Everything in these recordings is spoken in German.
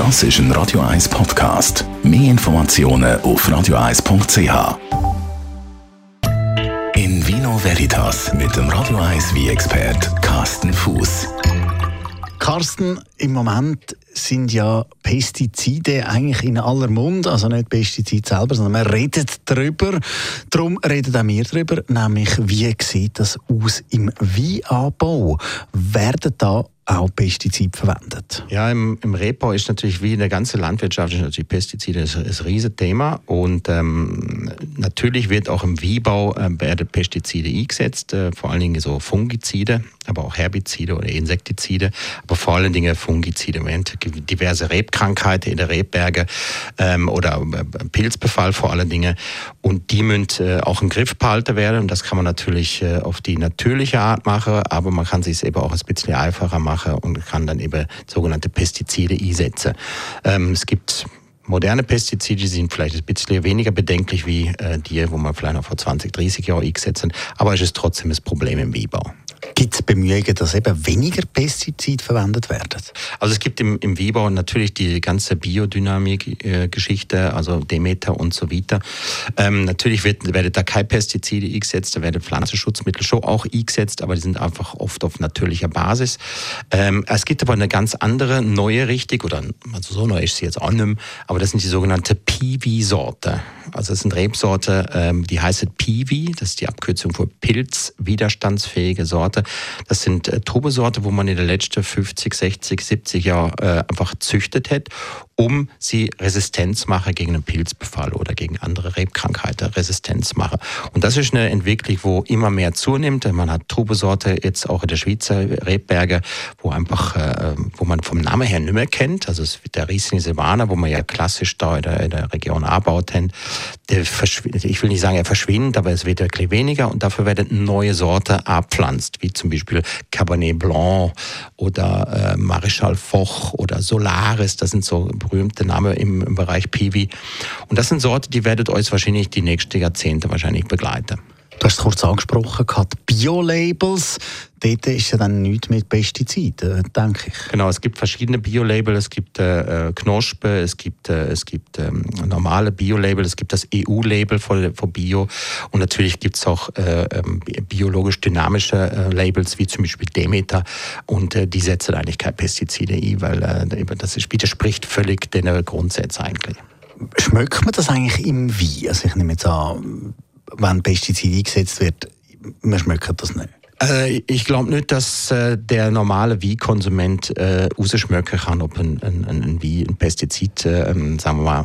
Das ist ein Radio 1 Podcast. Mehr Informationen auf radio1.ch. In Vino Veritas mit dem Radio 1 wie expert Carsten Fuß. Carsten, im Moment sind ja Pestizide eigentlich in aller Mund, also nicht Pestizide selber, sondern man redet darüber. Darum reden auch wir darüber, nämlich wie sieht das aus im Weinanbau? Werden da auch Pestizide verwendet? Ja, im, im Rebbau ist natürlich wie in der ganzen Landwirtschaft ist natürlich Pestizide ein, ein Riesenthema und ähm, natürlich wird auch im Wiebau äh, werden Pestizide eingesetzt, äh, vor allen Dingen so Fungizide, aber auch Herbizide oder Insektizide, aber vor allen Dingen Fungizide. Man hat diverse Rebkrankheiten in der Rebberge ähm, oder äh, Pilzbefall vor allen Dingen und die müssen äh, auch im Griff behalten werden und das kann man natürlich äh, auf die natürliche Art machen, aber man kann sich eben auch ein bisschen einfacher machen und kann dann eben sogenannte Pestizide einsetzen. Ähm, es gibt moderne Pestizide, sind vielleicht ein bisschen weniger bedenklich wie äh, die, wo man vielleicht noch vor 20, 30 Jahren eingesetzt hat, aber es ist trotzdem ein Problem im Weinbau. Gibt es Bemühungen, dass eben weniger Pestizide verwendet werden? Also es gibt im, im Weinbau natürlich die ganze Biodynamik-Geschichte, äh, also Demeter und so weiter. Ähm, natürlich wird, werden da keine Pestizide eingesetzt, da werden Pflanzenschutzmittel schon auch eingesetzt, aber die sind einfach oft auf natürlicher Basis. Ähm, es gibt aber eine ganz andere, neue Richtung, oder also so neu ist sie jetzt auch nicht mehr, aber das sind die sogenannte Piwi-Sorte. Also das sind Rebsorte, ähm, die heißt Piwi, das ist die Abkürzung für pilzwiderstandsfähige Sorte. Das sind äh, Trubesorte, wo man in den letzten 50, 60, 70 Jahren äh, einfach züchtet hat, um sie Resistenz machen gegen einen Pilzbefall oder gegen andere Rebkrankheiten Resistenz machen. Und das ist eine Entwicklung, wo immer mehr zunimmt. Man hat Trubesorte jetzt auch in der Schweizer Rebberge, wo einfach, äh, wo man vom Namen her nicht mehr kennt. Also der Riesling Silvaner, wo man ja klassisch da in der, in der Region anbaut, der ich will nicht sagen, er verschwindet, aber es wird wirklich weniger und dafür werden neue Sorte abpflanzt, wie zum Beispiel Cabernet Blanc oder äh, Marischal Foch oder Solaris, das sind so berühmte Namen im, im Bereich Piwi. Und das sind Sorten, die werdet euch wahrscheinlich die nächsten Jahrzehnte wahrscheinlich begleiten. Du hast es kurz angesprochen, Bio-Labels. Dort ist ja dann nichts mit Pestiziden, denke ich. Genau, es gibt verschiedene Bio-Label. Es gibt äh, äh, Knospe, es gibt, äh, es gibt ähm, normale Bio-Label, es gibt das EU-Label für, für Bio. Und natürlich gibt es auch äh, ähm, biologisch dynamische äh, Labels, wie zum Beispiel Demeter. Und äh, die setzen eigentlich keine Pestizide ein, weil das widerspricht völlig den Grundsätzen eigentlich. Schmeckt man das eigentlich im Wein? Also ich nehme jetzt an, wenn Pestizid eingesetzt wird, man schmeckt das nicht. Äh, ich glaube nicht, dass äh, der normale Wie-Konsument äh, rausschmecken kann, ob ein, ein, ein Wie ein Pestizid, äh, sagen wir mal,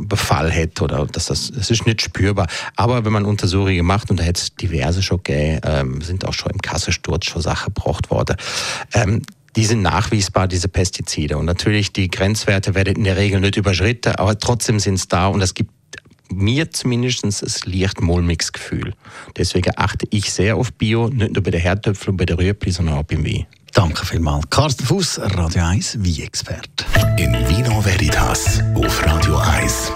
Befall hat oder dass das, das ist nicht spürbar. Aber wenn man Untersuchungen macht und da hat es diverse schon gegeben, ähm, sind auch schon im Kassensturz schon Sachen gebraucht worden. Ähm, die sind nachwiesbar, diese Pestizide. Und natürlich, die Grenzwerte werden in der Regel nicht überschritten, aber trotzdem sind es da und es gibt mir zumindest ein leicht mulmiges Gefühl. Deswegen achte ich sehr auf Bio, nicht nur bei den Herdöpfeln und bei den Rüebli, sondern auch beim Wein. Danke vielmals. Carsten Fuß, Radio 1, Wie-Expert. In Vino Veritas auf Radio 1.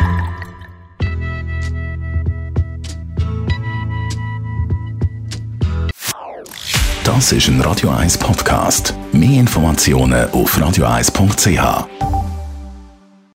Das ist ein Radio 1 Podcast. Mehr Informationen auf radio1.ch.